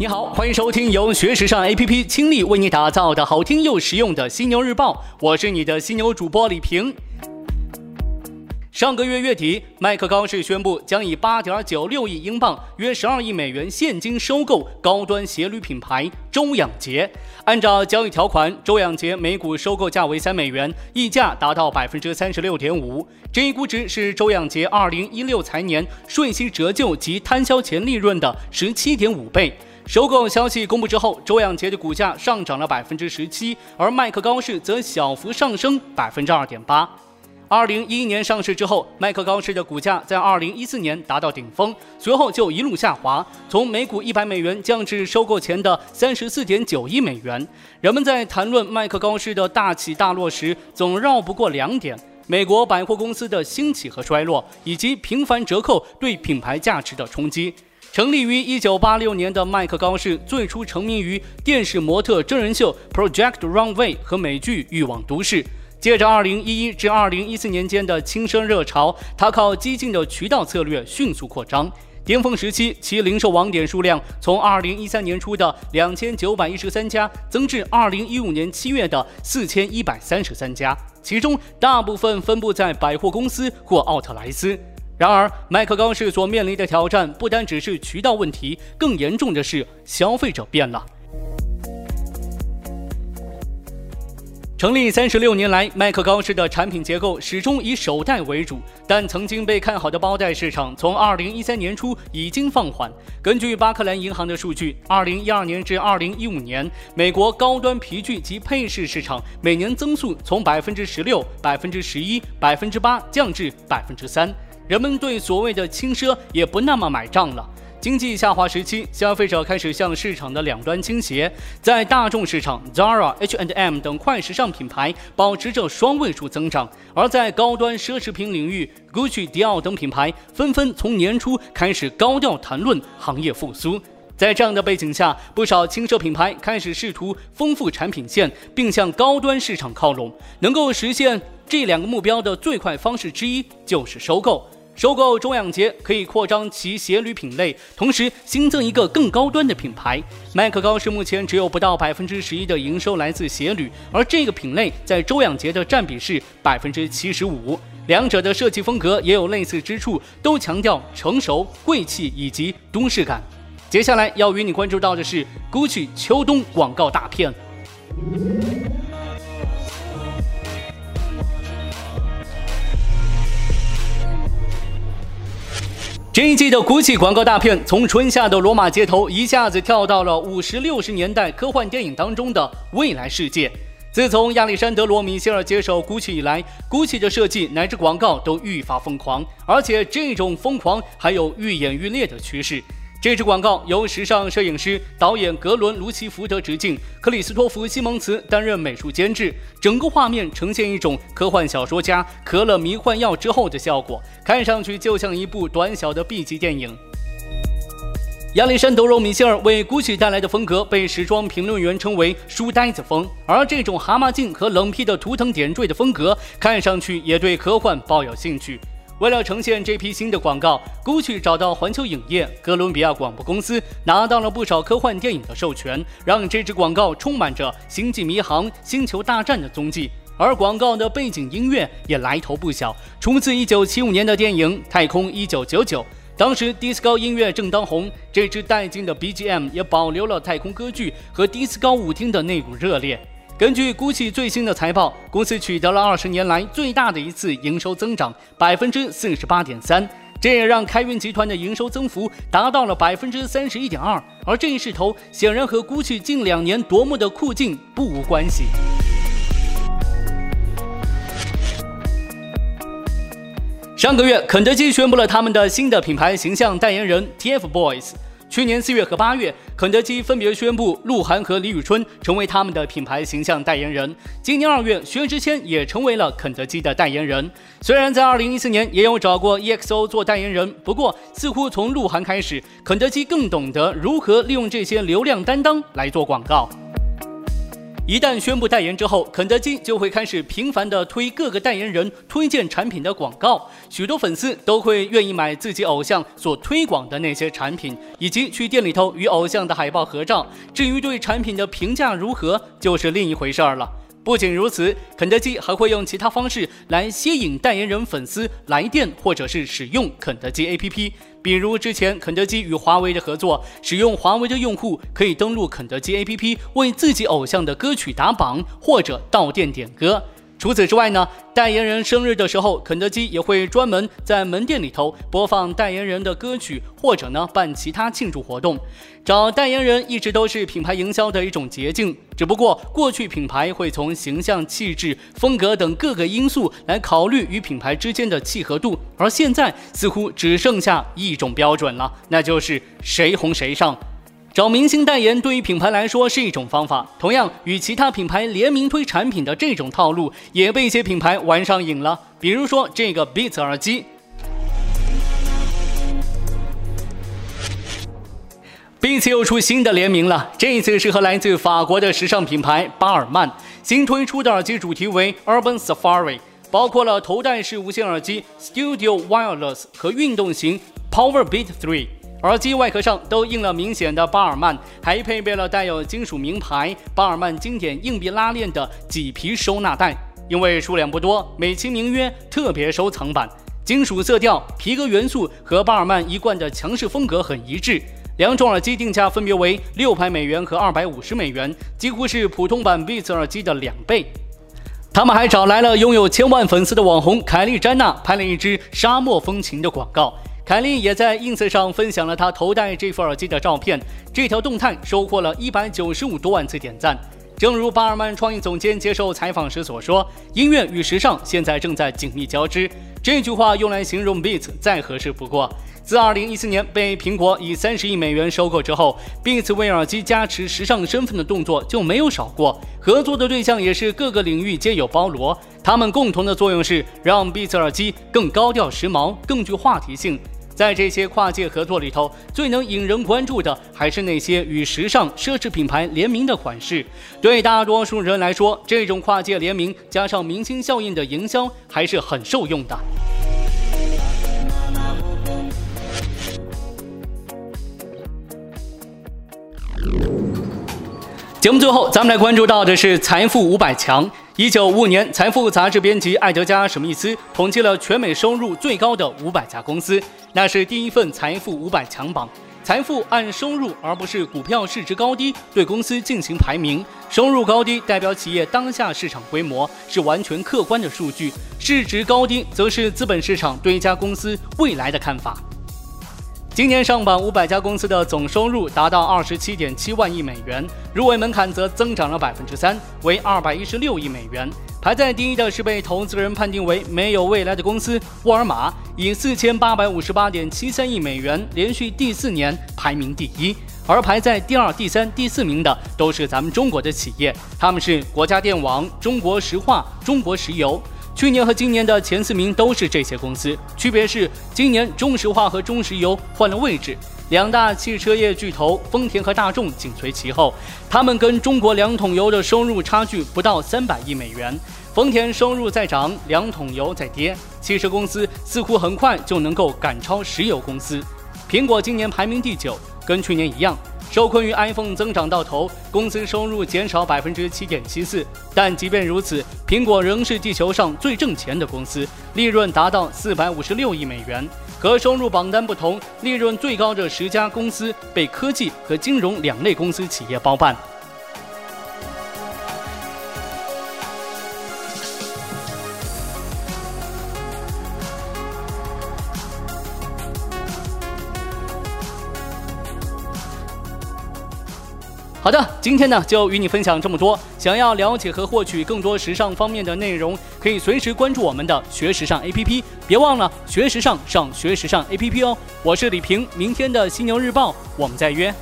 你好，欢迎收听由学时尚 APP 倾力为你打造的好听又实用的犀牛日报，我是你的犀牛主播李平。上个月月底，麦克高士宣布将以八点九六亿英镑（约十二亿美元）现金收购高端鞋履品牌周仰杰。按照交易条款，周仰杰每股收购价为三美元，溢价达到百分之三十六点五。这一估值是周仰杰二零一六财年税息折旧及摊销前利润的十七点五倍。收购消息公布之后，周仰杰的股价上涨了百分之十七，而麦克高士则小幅上升百分之二点八。二零一一年上市之后，麦克高士的股价在二零一四年达到顶峰，随后就一路下滑，从每股一百美元降至收购前的三十四点九亿美元。人们在谈论麦克高士的大起大落时，总绕不过两点：美国百货公司的兴起和衰落，以及频繁折扣对品牌价值的冲击。成立于一九八六年的麦克高氏，最初成名于电视模特真人秀《Project Runway》和美剧《欲望都市》。借着2011至2014年间的轻奢热潮，他靠激进的渠道策略迅速扩张。巅峰时期，其零售网点数量从2013年初的2913家增至2015年7月的4133家，其中大部分分布在百货公司或奥特莱斯。然而，麦克高士所面临的挑战不单只是渠道问题，更严重的是消费者变了。成立三十六年来，麦克高士的产品结构始终以手袋为主，但曾经被看好的包袋市场从二零一三年初已经放缓。根据巴克莱银行的数据，二零一二年至二零一五年，美国高端皮具及配饰市场每年增速从百分之十六、百分之十一、百分之八降至百分之三，人们对所谓的轻奢也不那么买账了。经济下滑时期，消费者开始向市场的两端倾斜。在大众市场，Zara、H&M 等快时尚品牌保持着双位数增长；而在高端奢侈品领域，Gucci、迪奥等品牌纷纷从年初开始高调谈论行业复苏。在这样的背景下，不少轻奢品牌开始试图丰富产品线，并向高端市场靠拢。能够实现这两个目标的最快方式之一就是收购。收购周仰杰可以扩张其鞋履品类，同时新增一个更高端的品牌。麦克高是目前只有不到百分之十一的营收来自鞋履，而这个品类在周仰杰的占比是百分之七十五。两者的设计风格也有类似之处，都强调成熟、贵气以及都市感。接下来要与你关注到的是 GUCCI 秋冬广告大片。这一季的 GUCCI 广告大片，从春夏的罗马街头一下子跳到了五十六十年代科幻电影当中的未来世界。自从亚历山德罗·米歇尔接手 GUCCI 以来，GUCCI 的设计乃至广告都愈发疯狂，而且这种疯狂还有愈演愈烈的趋势。这支广告由时尚摄影师、导演格伦·卢奇福德执镜，克里斯托弗·西蒙茨担任美术监制。整个画面呈现一种科幻小说家嗑了迷幻药之后的效果，看上去就像一部短小的 B 级电影。亚历山德罗·米歇尔为 GUCCI 带来的风格被时装评论员称为“书呆子风”，而这种蛤蟆镜和冷僻的图腾点缀的风格，看上去也对科幻抱有兴趣。为了呈现这批新的广告，GUCCI 找到环球影业、哥伦比亚广播公司，拿到了不少科幻电影的授权，让这支广告充满着《星际迷航》《星球大战》的踪迹。而广告的背景音乐也来头不小，出自1975年的电影《太空1999》，当时 disco 音乐正当红，这支带劲的 BGM 也保留了太空歌剧和 disco 舞厅的那股热烈。根据 GUCCI 最新的财报，公司取得了二十年来最大的一次营收增长，百分之四十八点三，这也让开云集团的营收增幅达到了百分之三十一点二。而这一势头显然和 GUCCI 近两年夺目的酷劲不无关系。上个月，肯德基宣布了他们的新的品牌形象代言人 TFBOYS。去年四月和八月，肯德基分别宣布鹿晗和李宇春成为他们的品牌形象代言人。今年二月，薛之谦也成为了肯德基的代言人。虽然在二零一四年也有找过 EXO 做代言人，不过似乎从鹿晗开始，肯德基更懂得如何利用这些流量担当来做广告。一旦宣布代言之后，肯德基就会开始频繁的推各个代言人推荐产品的广告，许多粉丝都会愿意买自己偶像所推广的那些产品，以及去店里头与偶像的海报合照。至于对产品的评价如何，就是另一回事儿了。不仅如此，肯德基还会用其他方式来吸引代言人粉丝来电或者是使用肯德基 APP。比如之前肯德基与华为的合作，使用华为的用户可以登录肯德基 APP 为自己偶像的歌曲打榜或者到店点歌。除此之外呢，代言人生日的时候，肯德基也会专门在门店里头播放代言人的歌曲，或者呢办其他庆祝活动。找代言人一直都是品牌营销的一种捷径，只不过过去品牌会从形象、气质、风格等各个因素来考虑与品牌之间的契合度，而现在似乎只剩下一种标准了，那就是谁红谁上。找明星代言对于品牌来说是一种方法，同样与其他品牌联名推产品的这种套路也被一些品牌玩上瘾了。比如说这个 Beats 耳机，Beats 又出新的联名了，这一次是和来自法国的时尚品牌巴尔曼新推出的耳机，主题为 Urban Safari，包括了头戴式无线耳机 Studio Wireless 和运动型 Power Beat Three。耳机外壳上都印了明显的巴尔曼，还配备了带有金属名牌巴尔曼经典硬币拉链的麂皮收纳袋。因为数量不多，美其名曰特别收藏版。金属色调、皮革元素和巴尔曼一贯的强势风格很一致。两种耳机定价分别为六百美元和二百五十美元，几乎是普通版 Beats 耳机的两倍。他们还找来了拥有千万粉丝的网红凯莉·詹娜，拍了一支沙漠风情的广告。凯莉也在 ins 上分享了她头戴这副耳机的照片，这条动态收获了一百九十五多万次点赞。正如巴尔曼创意总监接受采访时所说：“音乐与时尚现在正在紧密交织。”这句话用来形容 Beats 再合适不过。自2014年被苹果以三十亿美元收购之后，Beats 为耳机加持时尚身份的动作就没有少过，合作的对象也是各个领域皆有包罗。他们共同的作用是让 Beats 耳机更高调时髦，更具话题性。在这些跨界合作里头，最能引人关注的还是那些与时尚奢侈品牌联名的款式。对大多数人来说，这种跨界联名加上明星效应的营销还是很受用的。节目最后，咱们来关注到的是财富五百强。一九五五年，财富杂志编辑艾德加·史密斯统计了全美收入最高的五百家公司，那是第一份财富五百强榜。财富按收入而不是股票市值高低对公司进行排名，收入高低代表企业当下市场规模，是完全客观的数据；市值高低则是资本市场对一家公司未来的看法。今年上榜五百家公司的总收入达到二十七点七万亿美元，入围门槛则增长了百分之三，为二百一十六亿美元。排在第一的是被投资人判定为没有未来的公司沃尔玛，以四千八百五十八点七三亿美元连续第四年排名第一。而排在第二、第三、第四名的都是咱们中国的企业，他们是国家电网、中国石化、中国石油。去年和今年的前四名都是这些公司，区别是今年中石化和中石油换了位置，两大汽车业巨头丰田和大众紧随其后，他们跟中国两桶油的收入差距不到三百亿美元，丰田收入在涨，两桶油在跌，汽车公司似乎很快就能够赶超石油公司，苹果今年排名第九，跟去年一样。受困于 iPhone 增长到头，公司收入减少百分之七点七四。但即便如此，苹果仍是地球上最挣钱的公司，利润达到四百五十六亿美元。和收入榜单不同，利润最高的十家公司被科技和金融两类公司企业包办。好的，今天呢就与你分享这么多。想要了解和获取更多时尚方面的内容，可以随时关注我们的学时尚 APP。别忘了学时尚上学时尚 APP 哦。我是李平，明天的犀牛日报，我们再约。